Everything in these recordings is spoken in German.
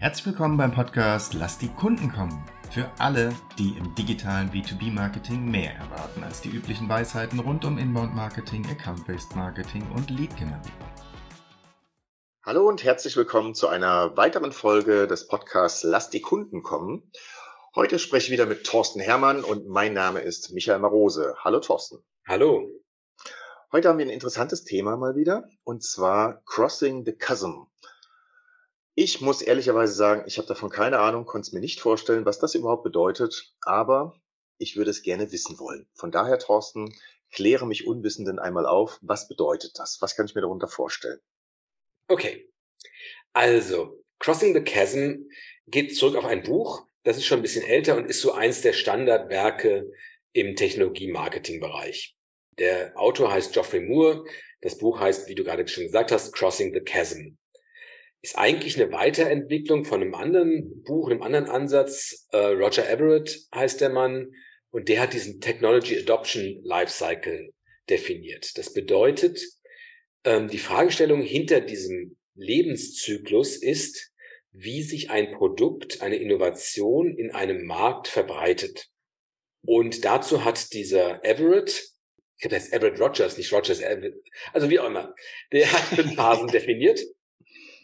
Herzlich willkommen beim Podcast Lass die Kunden kommen. Für alle, die im digitalen B2B-Marketing mehr erwarten als die üblichen Weisheiten rund um Inbound-Marketing, Account-Based Marketing und Lead-Generierung. Hallo und herzlich willkommen zu einer weiteren Folge des Podcasts Lass die Kunden kommen. Heute spreche ich wieder mit Thorsten Hermann und mein Name ist Michael Marose. Hallo Thorsten. Hallo. Heute haben wir ein interessantes Thema mal wieder und zwar Crossing the Chasm. Ich muss ehrlicherweise sagen, ich habe davon keine Ahnung, konnte es mir nicht vorstellen, was das überhaupt bedeutet, aber ich würde es gerne wissen wollen. Von daher, Thorsten, kläre mich Unwissenden einmal auf. Was bedeutet das? Was kann ich mir darunter vorstellen? Okay. Also, Crossing the Chasm geht zurück auf ein Buch. Das ist schon ein bisschen älter und ist so eins der Standardwerke im Technologie-Marketing-Bereich. Der Autor heißt Geoffrey Moore. Das Buch heißt, wie du gerade schon gesagt hast, Crossing the Chasm ist eigentlich eine Weiterentwicklung von einem anderen Buch, einem anderen Ansatz. Äh, Roger Everett heißt der Mann und der hat diesen Technology Adoption Lifecycle definiert. Das bedeutet, ähm, die Fragestellung hinter diesem Lebenszyklus ist, wie sich ein Produkt, eine Innovation in einem Markt verbreitet. Und dazu hat dieser Everett, ich habe jetzt Everett Rogers, nicht Rogers Everett, also wie auch immer, der hat fünf Phasen definiert.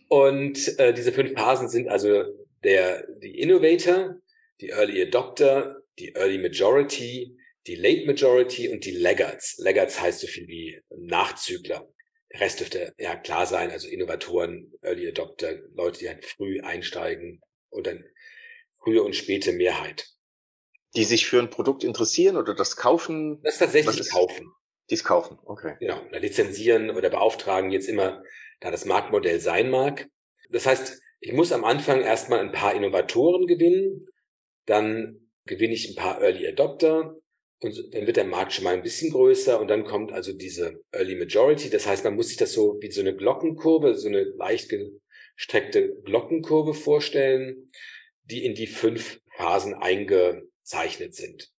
Und äh, diese fünf Phasen sind also der, die Innovator, die Early Adopter, die Early Majority, die Late Majority und die Laggards. Laggards heißt so viel wie Nachzügler. Der Rest dürfte ja klar sein, also Innovatoren, Early Adopter, Leute, die halt früh einsteigen und dann frühe und späte Mehrheit. Die sich für ein Produkt interessieren oder das kaufen? Das tatsächlich ist, kaufen. Die es kaufen, okay. Genau, oder lizenzieren oder beauftragen jetzt immer da das Marktmodell sein mag. Das heißt, ich muss am Anfang erstmal ein paar Innovatoren gewinnen, dann gewinne ich ein paar Early Adopter und dann wird der Markt schon mal ein bisschen größer und dann kommt also diese Early Majority. Das heißt, man muss sich das so wie so eine Glockenkurve, so eine leicht gestreckte Glockenkurve vorstellen, die in die fünf Phasen eingezeichnet sind.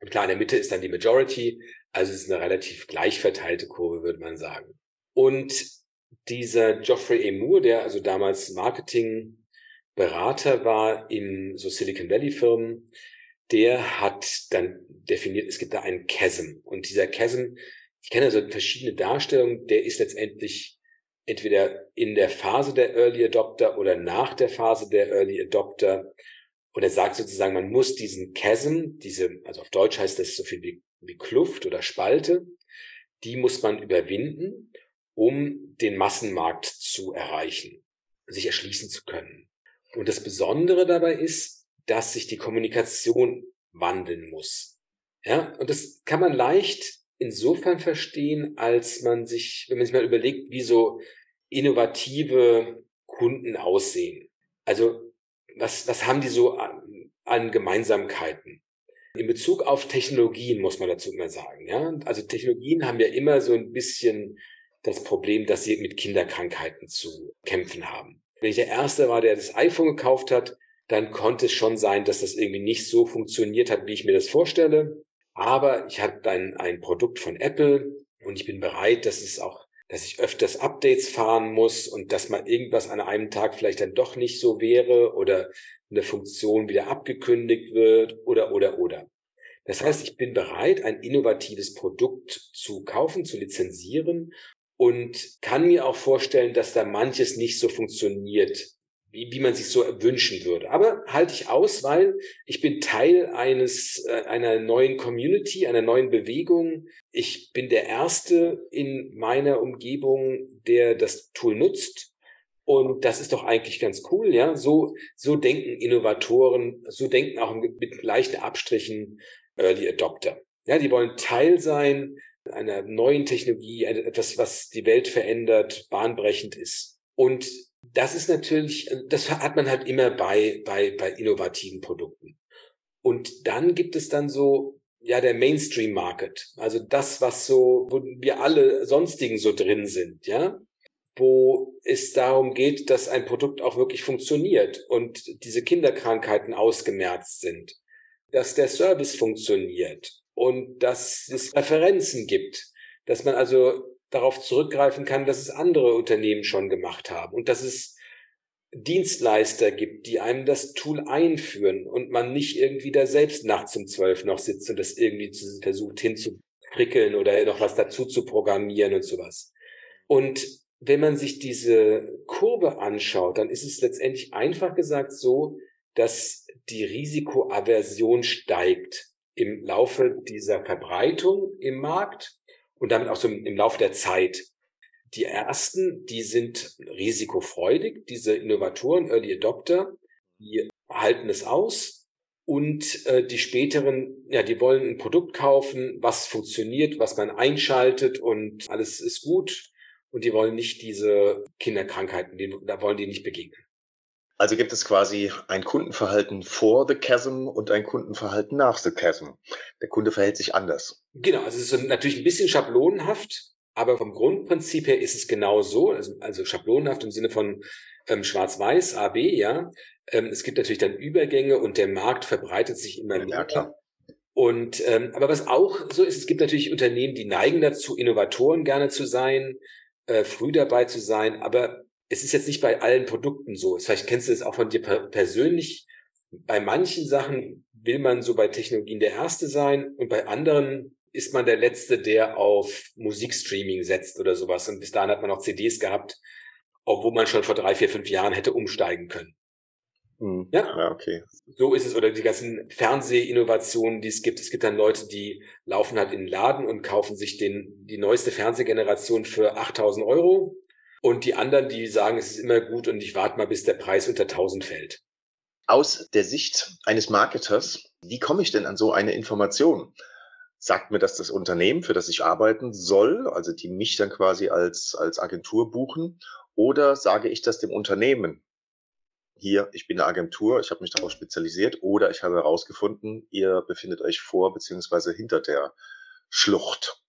Und klar, in der Mitte ist dann die Majority, also es ist eine relativ gleich verteilte Kurve, würde man sagen. Und dieser Geoffrey A. Moore, der also damals Marketingberater war in so Silicon Valley Firmen, der hat dann definiert, es gibt da einen Chasm. Und dieser Chasm, ich kenne also verschiedene Darstellungen, der ist letztendlich entweder in der Phase der Early Adopter oder nach der Phase der Early Adopter. Und er sagt sozusagen, man muss diesen Chasm, diese, also auf Deutsch heißt das so viel wie, wie Kluft oder Spalte, die muss man überwinden um den Massenmarkt zu erreichen, sich erschließen zu können. Und das Besondere dabei ist, dass sich die Kommunikation wandeln muss. Ja, und das kann man leicht insofern verstehen, als man sich, wenn man sich mal überlegt, wie so innovative Kunden aussehen. Also, was, was haben die so an, an Gemeinsamkeiten? In Bezug auf Technologien muss man dazu immer sagen, ja. Also Technologien haben ja immer so ein bisschen das Problem, dass sie mit Kinderkrankheiten zu kämpfen haben. Wenn ich der Erste war, der das iPhone gekauft hat, dann konnte es schon sein, dass das irgendwie nicht so funktioniert hat, wie ich mir das vorstelle. Aber ich hatte ein, ein Produkt von Apple und ich bin bereit, dass es auch, dass ich öfters Updates fahren muss und dass mal irgendwas an einem Tag vielleicht dann doch nicht so wäre oder eine Funktion wieder abgekündigt wird oder, oder, oder. Das heißt, ich bin bereit, ein innovatives Produkt zu kaufen, zu lizenzieren und kann mir auch vorstellen, dass da manches nicht so funktioniert, wie, wie man sich so wünschen würde. Aber halte ich aus, weil ich bin Teil eines äh, einer neuen Community, einer neuen Bewegung. Ich bin der erste in meiner Umgebung, der das Tool nutzt. Und das ist doch eigentlich ganz cool, ja. So, so denken Innovatoren, so denken auch mit, mit leichten Abstrichen Early Adopter. Ja, die wollen Teil sein einer neuen Technologie, etwas, was die Welt verändert, bahnbrechend ist. Und das ist natürlich, das hat man halt immer bei, bei, bei innovativen Produkten. Und dann gibt es dann so, ja, der Mainstream Market. Also das, was so, wo wir alle sonstigen so drin sind, ja. Wo es darum geht, dass ein Produkt auch wirklich funktioniert und diese Kinderkrankheiten ausgemerzt sind. Dass der Service funktioniert und dass es Referenzen gibt, dass man also darauf zurückgreifen kann, dass es andere Unternehmen schon gemacht haben und dass es Dienstleister gibt, die einem das Tool einführen und man nicht irgendwie da selbst nachts um zwölf noch sitzt und das irgendwie versucht hinzuprickeln oder noch was dazu zu programmieren und sowas. Und wenn man sich diese Kurve anschaut, dann ist es letztendlich einfach gesagt so, dass die Risikoaversion steigt im Laufe dieser Verbreitung im Markt und damit auch so im Laufe der Zeit. Die ersten, die sind risikofreudig, diese Innovatoren, Early Adopter, die halten es aus. Und äh, die späteren, ja, die wollen ein Produkt kaufen, was funktioniert, was man einschaltet und alles ist gut. Und die wollen nicht diese Kinderkrankheiten, da wollen die nicht begegnen. Also gibt es quasi ein Kundenverhalten vor the chasm und ein Kundenverhalten nach the chasm. Der Kunde verhält sich anders. Genau, also es ist natürlich ein bisschen schablonenhaft, aber vom Grundprinzip her ist es genau so, also, also schablonenhaft im Sinne von ähm, Schwarz-Weiß, AB, ja. Ähm, es gibt natürlich dann Übergänge und der Markt verbreitet sich immer mehr. Ja, klar. Und ähm, aber was auch so ist, es gibt natürlich Unternehmen, die neigen dazu, Innovatoren gerne zu sein, äh, früh dabei zu sein, aber es ist jetzt nicht bei allen Produkten so. Vielleicht kennst du es auch von dir persönlich. Bei manchen Sachen will man so bei Technologien der Erste sein und bei anderen ist man der Letzte, der auf Musikstreaming setzt oder sowas. Und bis dahin hat man auch CDs gehabt, obwohl man schon vor drei, vier, fünf Jahren hätte umsteigen können. Hm. Ja? ja, okay. So ist es. Oder die ganzen Fernsehinnovationen, die es gibt. Es gibt dann Leute, die laufen halt in den Laden und kaufen sich den, die neueste Fernsehgeneration für 8000 Euro. Und die anderen, die sagen, es ist immer gut und ich warte mal, bis der Preis unter 1000 fällt. Aus der Sicht eines Marketers, wie komme ich denn an so eine Information? sagt mir das das Unternehmen, für das ich arbeiten soll, also die mich dann quasi als, als Agentur buchen, oder sage ich das dem Unternehmen? Hier, ich bin eine Agentur, ich habe mich darauf spezialisiert, oder ich habe herausgefunden, ihr befindet euch vor beziehungsweise hinter der Schlucht.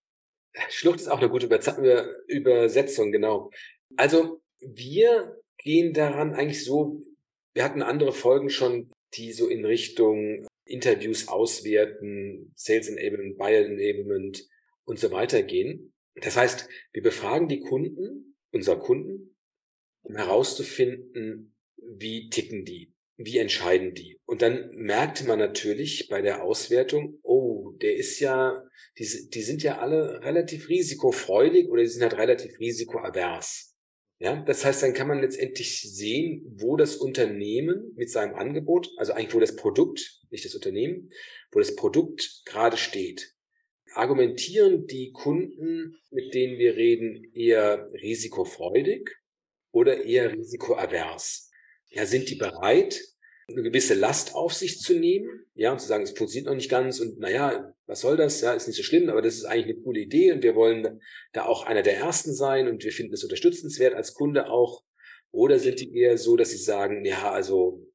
Schlucht ist auch eine gute Übersetzung, genau. Also wir gehen daran eigentlich so, wir hatten andere Folgen schon, die so in Richtung Interviews auswerten, Sales Enablement, Buyer Enablement und so weiter gehen. Das heißt, wir befragen die Kunden, unser Kunden, um herauszufinden, wie ticken die, wie entscheiden die. Und dann merkte man natürlich bei der Auswertung, oh, der ist ja, die, die sind ja alle relativ risikofreudig oder die sind halt relativ risikoavers. Ja, das heißt, dann kann man letztendlich sehen, wo das Unternehmen mit seinem Angebot, also eigentlich wo das Produkt, nicht das Unternehmen, wo das Produkt gerade steht. Argumentieren die Kunden, mit denen wir reden, eher risikofreudig oder eher risikoavers? Ja, sind die bereit, eine gewisse Last auf sich zu nehmen, ja, und zu sagen, es funktioniert noch nicht ganz und naja, was soll das? Ja, ist nicht so schlimm, aber das ist eigentlich eine coole Idee und wir wollen da auch einer der ersten sein und wir finden es unterstützenswert als Kunde auch. Oder sind die eher so, dass sie sagen, ja, also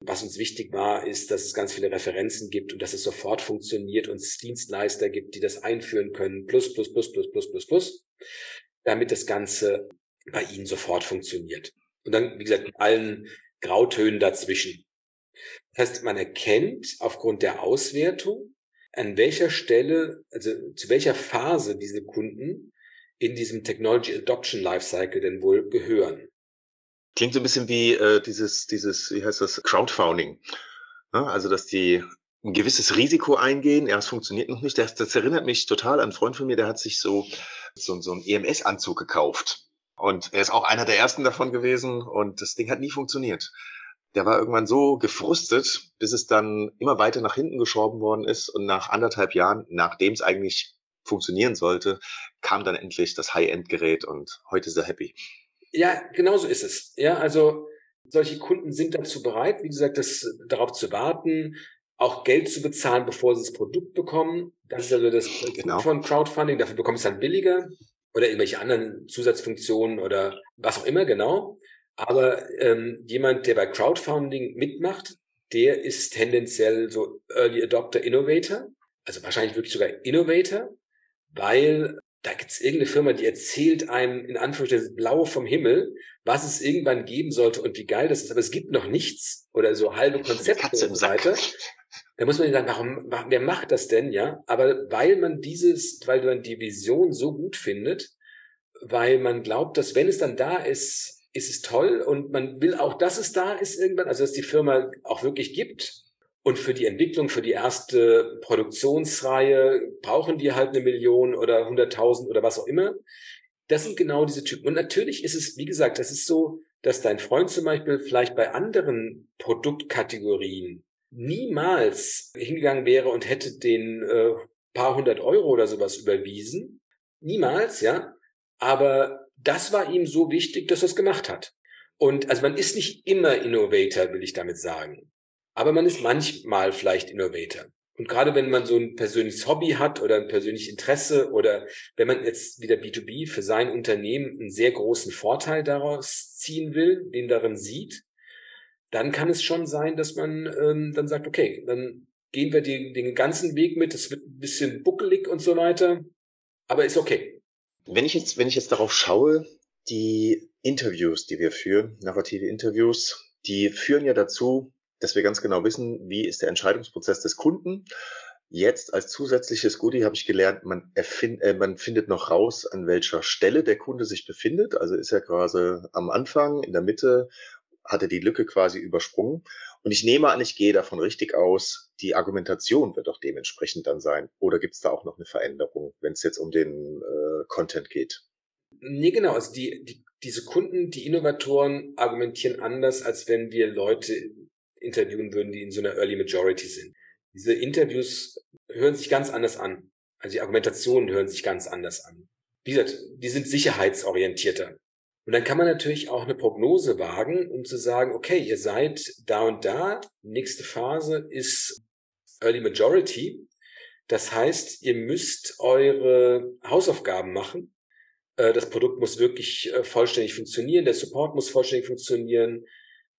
was uns wichtig war, ist, dass es ganz viele Referenzen gibt und dass es sofort funktioniert und es Dienstleister gibt, die das einführen können, plus, plus, plus, plus, plus, plus, plus, damit das Ganze bei ihnen sofort funktioniert. Und dann, wie gesagt, allen Grautönen dazwischen. Das heißt, man erkennt aufgrund der Auswertung, an welcher Stelle, also zu welcher Phase diese Kunden in diesem Technology Adoption Lifecycle denn wohl gehören. Klingt so ein bisschen wie äh, dieses, dieses, wie heißt das, Crowdfunding. Ja, also, dass die ein gewisses Risiko eingehen. Ja, es funktioniert noch nicht. Das, das erinnert mich total an einen Freund von mir, der hat sich so, so, so einen EMS-Anzug gekauft. Und er ist auch einer der ersten davon gewesen und das Ding hat nie funktioniert. Der war irgendwann so gefrustet, bis es dann immer weiter nach hinten geschoben worden ist und nach anderthalb Jahren, nachdem es eigentlich funktionieren sollte, kam dann endlich das High-End-Gerät und heute ist er happy. Ja, genau so ist es. Ja, also solche Kunden sind dazu bereit, wie gesagt, das darauf zu warten, auch Geld zu bezahlen, bevor sie das Produkt bekommen. Das ist also das genau. von Crowdfunding. Dafür bekommst du dann billiger oder irgendwelche anderen Zusatzfunktionen oder was auch immer genau. Aber ähm, jemand, der bei Crowdfunding mitmacht, der ist tendenziell so Early Adopter Innovator, also wahrscheinlich wirklich sogar Innovator, weil da gibt es irgendeine Firma, die erzählt einem in Anführungszeichen Blaue vom Himmel, was es irgendwann geben sollte und wie geil das ist, aber es gibt noch nichts oder so halbe Konzepte und so weiter. Da muss man sagen, warum, wer macht das denn, ja? Aber weil man dieses, weil man die Vision so gut findet, weil man glaubt, dass wenn es dann da ist, ist es toll und man will auch, dass es da ist irgendwann, also dass die Firma auch wirklich gibt. Und für die Entwicklung, für die erste Produktionsreihe brauchen die halt eine Million oder hunderttausend oder was auch immer. Das sind genau diese Typen. Und natürlich ist es, wie gesagt, das ist so, dass dein Freund zum Beispiel vielleicht bei anderen Produktkategorien niemals hingegangen wäre und hätte den äh, paar hundert Euro oder sowas überwiesen. Niemals, ja. Aber das war ihm so wichtig, dass er es gemacht hat. Und also man ist nicht immer Innovator, will ich damit sagen. Aber man ist manchmal vielleicht Innovator. Und gerade wenn man so ein persönliches Hobby hat oder ein persönliches Interesse oder wenn man jetzt wieder B2B für sein Unternehmen einen sehr großen Vorteil daraus ziehen will, den darin sieht, dann kann es schon sein, dass man ähm, dann sagt, okay, dann gehen wir den, den ganzen Weg mit, es wird ein bisschen buckelig und so weiter, aber ist okay. Wenn ich jetzt, wenn ich jetzt darauf schaue, die Interviews, die wir führen, narrative Interviews, die führen ja dazu, dass wir ganz genau wissen, wie ist der Entscheidungsprozess des Kunden. Jetzt als zusätzliches Goodie habe ich gelernt, man, erfind, äh, man findet noch raus, an welcher Stelle der Kunde sich befindet. Also ist er quasi am Anfang, in der Mitte, hat er die Lücke quasi übersprungen. Und ich nehme an, ich gehe davon richtig aus, die Argumentation wird auch dementsprechend dann sein. Oder gibt es da auch noch eine Veränderung, wenn es jetzt um den äh, Content geht? Nee, genau. Also die, die, diese Kunden, die Innovatoren argumentieren anders, als wenn wir Leute interviewen würden, die in so einer Early Majority sind. Diese Interviews hören sich ganz anders an. Also die Argumentationen hören sich ganz anders an. Wie gesagt, die sind sicherheitsorientierter. Und dann kann man natürlich auch eine Prognose wagen, um zu sagen, okay, ihr seid da und da, nächste Phase ist Early Majority. Das heißt, ihr müsst eure Hausaufgaben machen. Äh, das Produkt muss wirklich äh, vollständig funktionieren, der Support muss vollständig funktionieren,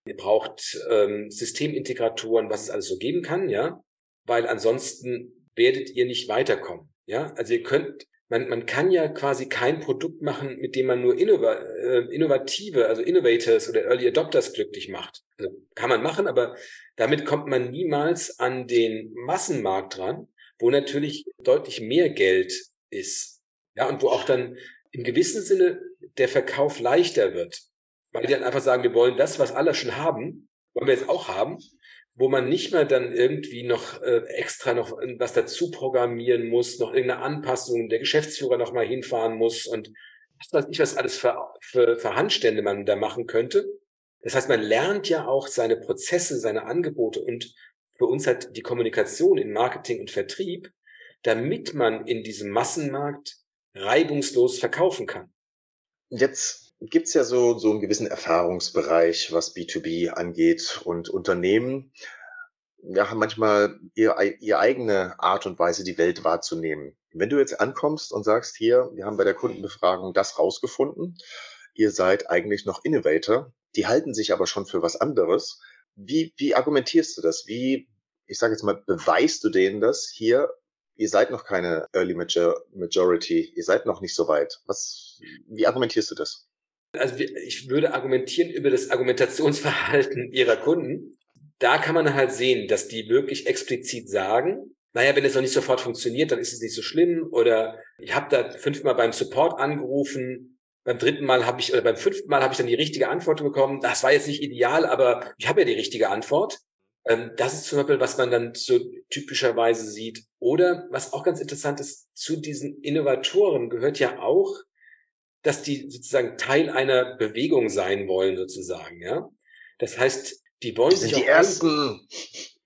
Ihr braucht ähm, Systemintegratoren, was es alles so geben kann, ja, weil ansonsten werdet ihr nicht weiterkommen. Ja, also ihr könnt, man, man kann ja quasi kein Produkt machen, mit dem man nur innova, äh, innovative, also Innovators oder Early Adopters glücklich macht. Also kann man machen, aber damit kommt man niemals an den Massenmarkt dran, wo natürlich deutlich mehr Geld ist. Ja, und wo auch dann im gewissen Sinne der Verkauf leichter wird weil die dann einfach sagen, wir wollen das, was alle schon haben, wollen wir jetzt auch haben, wo man nicht mehr dann irgendwie noch äh, extra noch was dazu programmieren muss, noch irgendeine Anpassung, der Geschäftsführer noch mal hinfahren muss und was weiß ich, was alles für, für, für Handstände man da machen könnte. Das heißt, man lernt ja auch seine Prozesse, seine Angebote und für uns halt die Kommunikation in Marketing und Vertrieb, damit man in diesem Massenmarkt reibungslos verkaufen kann. Jetzt gibt's ja so, so einen gewissen Erfahrungsbereich, was B2B angeht und Unternehmen ja, haben manchmal ihr, ihre eigene Art und Weise, die Welt wahrzunehmen. Wenn du jetzt ankommst und sagst, hier, wir haben bei der Kundenbefragung das rausgefunden, ihr seid eigentlich noch Innovator, die halten sich aber schon für was anderes. Wie, wie argumentierst du das? Wie, ich sage jetzt mal, beweist du denen das hier? Ihr seid noch keine Early Major Majority, ihr seid noch nicht so weit. Was, wie argumentierst du das? Also ich würde argumentieren über das Argumentationsverhalten ihrer Kunden. Da kann man halt sehen, dass die wirklich explizit sagen, naja, wenn es noch nicht sofort funktioniert, dann ist es nicht so schlimm. Oder ich habe da fünfmal beim Support angerufen, beim dritten Mal habe ich, oder beim fünften Mal habe ich dann die richtige Antwort bekommen. Das war jetzt nicht ideal, aber ich habe ja die richtige Antwort. Ähm, das ist zum Beispiel, was man dann so typischerweise sieht. Oder was auch ganz interessant ist, zu diesen Innovatoren gehört ja auch, dass die sozusagen Teil einer Bewegung sein wollen, sozusagen, ja. Das heißt, die wollen sich auch die ersten.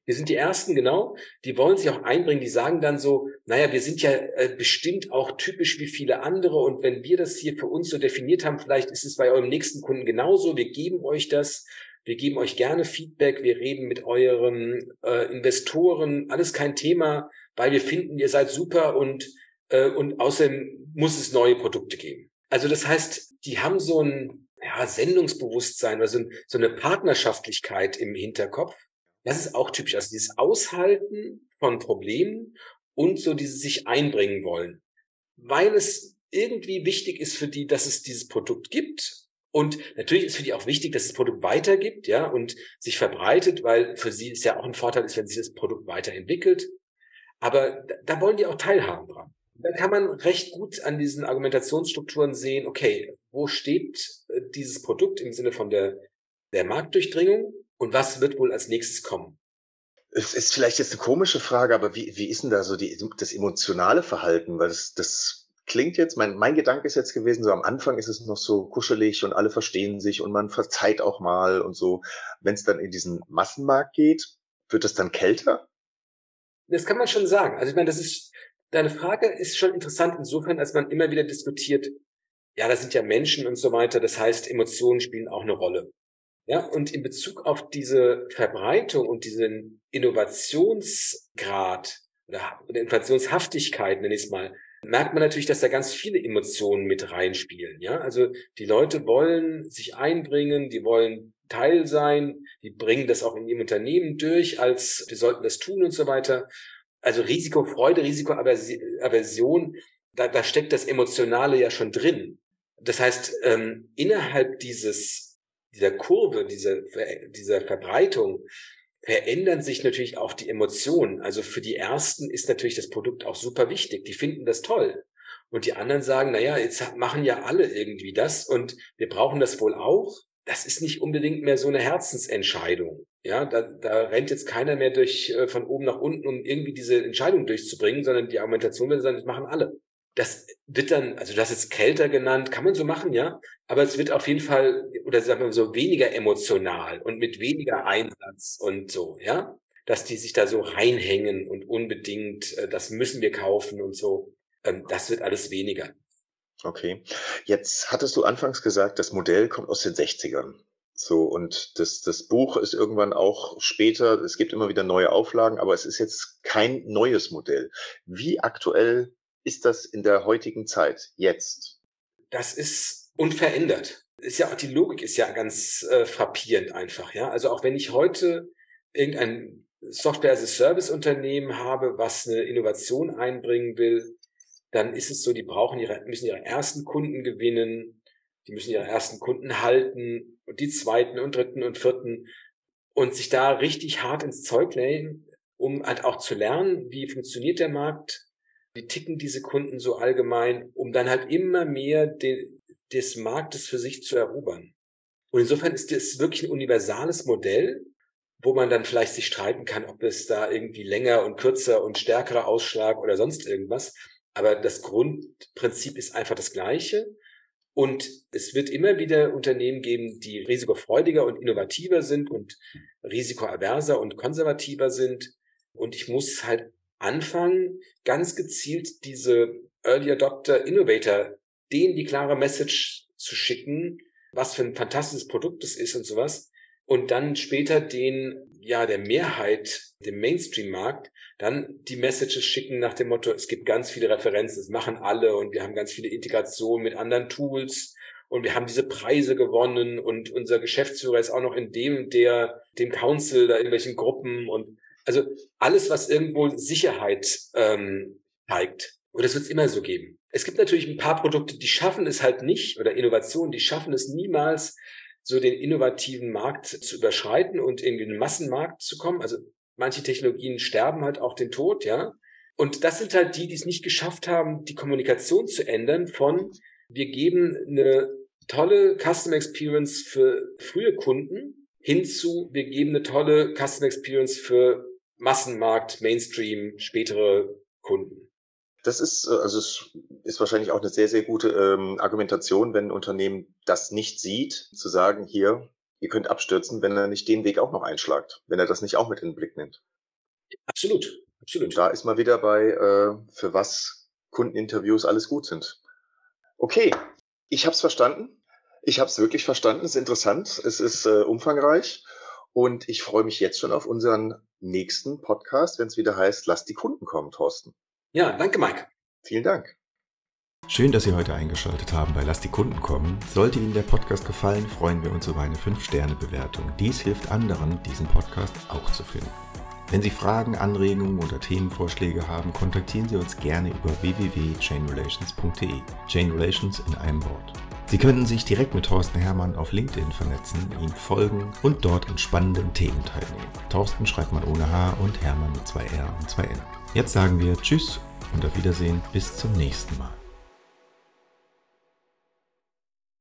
Wir sind die ersten, genau. Die wollen sich auch einbringen. Die sagen dann so, naja, wir sind ja äh, bestimmt auch typisch wie viele andere. Und wenn wir das hier für uns so definiert haben, vielleicht ist es bei eurem nächsten Kunden genauso. Wir geben euch das. Wir geben euch gerne Feedback. Wir reden mit euren äh, Investoren. Alles kein Thema, weil wir finden, ihr seid super und, äh, und außerdem muss es neue Produkte geben. Also das heißt, die haben so ein ja, Sendungsbewusstsein oder so, ein, so eine Partnerschaftlichkeit im Hinterkopf. Das ist auch typisch. Also dieses Aushalten von Problemen und so dieses sich einbringen wollen. Weil es irgendwie wichtig ist für die, dass es dieses Produkt gibt. Und natürlich ist für die auch wichtig, dass das Produkt weitergibt, ja, und sich verbreitet, weil für sie ist ja auch ein Vorteil ist, wenn sich das Produkt weiterentwickelt. Aber da, da wollen die auch teilhaben dran. Dann kann man recht gut an diesen Argumentationsstrukturen sehen, okay, wo steht äh, dieses Produkt im Sinne von der, der Marktdurchdringung und was wird wohl als nächstes kommen? Es ist vielleicht jetzt eine komische Frage, aber wie, wie ist denn da so die, das emotionale Verhalten? Weil das, das klingt jetzt, mein, mein Gedanke ist jetzt gewesen, so am Anfang ist es noch so kuschelig und alle verstehen sich und man verzeiht auch mal und so. Wenn es dann in diesen Massenmarkt geht, wird es dann kälter? Das kann man schon sagen. Also ich meine, das ist, deine Frage ist schon interessant insofern, als man immer wieder diskutiert, ja, das sind ja Menschen und so weiter. Das heißt, Emotionen spielen auch eine Rolle. Ja, und in Bezug auf diese Verbreitung und diesen Innovationsgrad oder Innovationshaftigkeit, nenne ich es mal, merkt man natürlich, dass da ganz viele Emotionen mit reinspielen. Ja, also die Leute wollen sich einbringen, die wollen Teil sein, die bringen das auch in ihrem Unternehmen durch, als wir sollten das tun und so weiter. Also Risikofreude, Risikoaversion, da, da steckt das Emotionale ja schon drin. Das heißt, ähm, innerhalb dieses, dieser Kurve, dieser, dieser Verbreitung, verändern sich natürlich auch die Emotionen. Also für die ersten ist natürlich das Produkt auch super wichtig. Die finden das toll. Und die anderen sagen, na ja, jetzt machen ja alle irgendwie das und wir brauchen das wohl auch. Das ist nicht unbedingt mehr so eine Herzensentscheidung. Ja, da, da rennt jetzt keiner mehr durch äh, von oben nach unten, um irgendwie diese Entscheidung durchzubringen, sondern die Argumentation wird sein, das machen alle das wird dann, also das ist kälter genannt, kann man so machen, ja. Aber es wird auf jeden Fall, oder sagen wir so, weniger emotional und mit weniger Einsatz und so, ja. Dass die sich da so reinhängen und unbedingt, äh, das müssen wir kaufen und so. Ähm, das wird alles weniger. Okay. Jetzt hattest du anfangs gesagt, das Modell kommt aus den 60ern. So, und das, das Buch ist irgendwann auch später, es gibt immer wieder neue Auflagen, aber es ist jetzt kein neues Modell. Wie aktuell ist das in der heutigen Zeit, jetzt? Das ist unverändert. Ist ja auch die Logik ist ja ganz äh, frappierend einfach, ja. Also auch wenn ich heute irgendein Software as a Service Unternehmen habe, was eine Innovation einbringen will, dann ist es so, die brauchen ihre, müssen ihre ersten Kunden gewinnen, die müssen ihre ersten Kunden halten und die zweiten und dritten und vierten und sich da richtig hart ins Zeug legen, um halt auch zu lernen, wie funktioniert der Markt, wie ticken diese Kunden so allgemein, um dann halt immer mehr den, des Marktes für sich zu erobern. Und insofern ist das wirklich ein universales Modell, wo man dann vielleicht sich streiten kann, ob es da irgendwie länger und kürzer und stärkerer Ausschlag oder sonst irgendwas. Aber das Grundprinzip ist einfach das gleiche. Und es wird immer wieder Unternehmen geben, die risikofreudiger und innovativer sind und risikoaverser und konservativer sind. Und ich muss halt anfangen, ganz gezielt diese Early Adopter Innovator, denen die klare Message zu schicken, was für ein fantastisches Produkt es ist und sowas. Und dann später den, ja, der Mehrheit, dem Mainstream-Markt, dann die Messages schicken nach dem Motto, es gibt ganz viele Referenzen, es machen alle und wir haben ganz viele Integrationen mit anderen Tools und wir haben diese Preise gewonnen und unser Geschäftsführer ist auch noch in dem, der, dem Council, da irgendwelchen Gruppen und also alles, was irgendwo Sicherheit ähm, zeigt. Und das wird es immer so geben. Es gibt natürlich ein paar Produkte, die schaffen es halt nicht, oder Innovationen, die schaffen es niemals, so den innovativen Markt zu überschreiten und in den Massenmarkt zu kommen. Also manche Technologien sterben halt auch den Tod, ja. Und das sind halt die, die es nicht geschafft haben, die Kommunikation zu ändern von, wir geben eine tolle Custom Experience für frühe Kunden hinzu, wir geben eine tolle Custom Experience für Massenmarkt, Mainstream, spätere Kunden. Das ist, äh, also es ist wahrscheinlich auch eine sehr, sehr gute ähm, Argumentation, wenn ein Unternehmen das nicht sieht, zu sagen, hier, ihr könnt abstürzen, wenn er nicht den Weg auch noch einschlagt, wenn er das nicht auch mit in den Blick nimmt. Absolut, absolut. Und da ist mal wieder bei, äh, für was Kundeninterviews alles gut sind. Okay, ich habe es verstanden. Ich habe es wirklich verstanden. Es ist interessant. Es ist äh, umfangreich. Und ich freue mich jetzt schon auf unseren nächsten Podcast, wenn es wieder heißt, lass die Kunden kommen, Thorsten. Ja, danke, Mike. Vielen Dank. Schön, dass Sie heute eingeschaltet haben bei Lass die Kunden kommen. Sollte Ihnen der Podcast gefallen, freuen wir uns über eine 5-Sterne-Bewertung. Dies hilft anderen, diesen Podcast auch zu finden. Wenn Sie Fragen, Anregungen oder Themenvorschläge haben, kontaktieren Sie uns gerne über www.chainrelations.de. Chain Relations in einem Wort. Sie können sich direkt mit Thorsten Hermann auf LinkedIn vernetzen, ihm folgen und dort an spannenden Themen teilnehmen. Thorsten schreibt man ohne H und Hermann mit zwei R und zwei N. Jetzt sagen wir Tschüss und auf Wiedersehen bis zum nächsten Mal.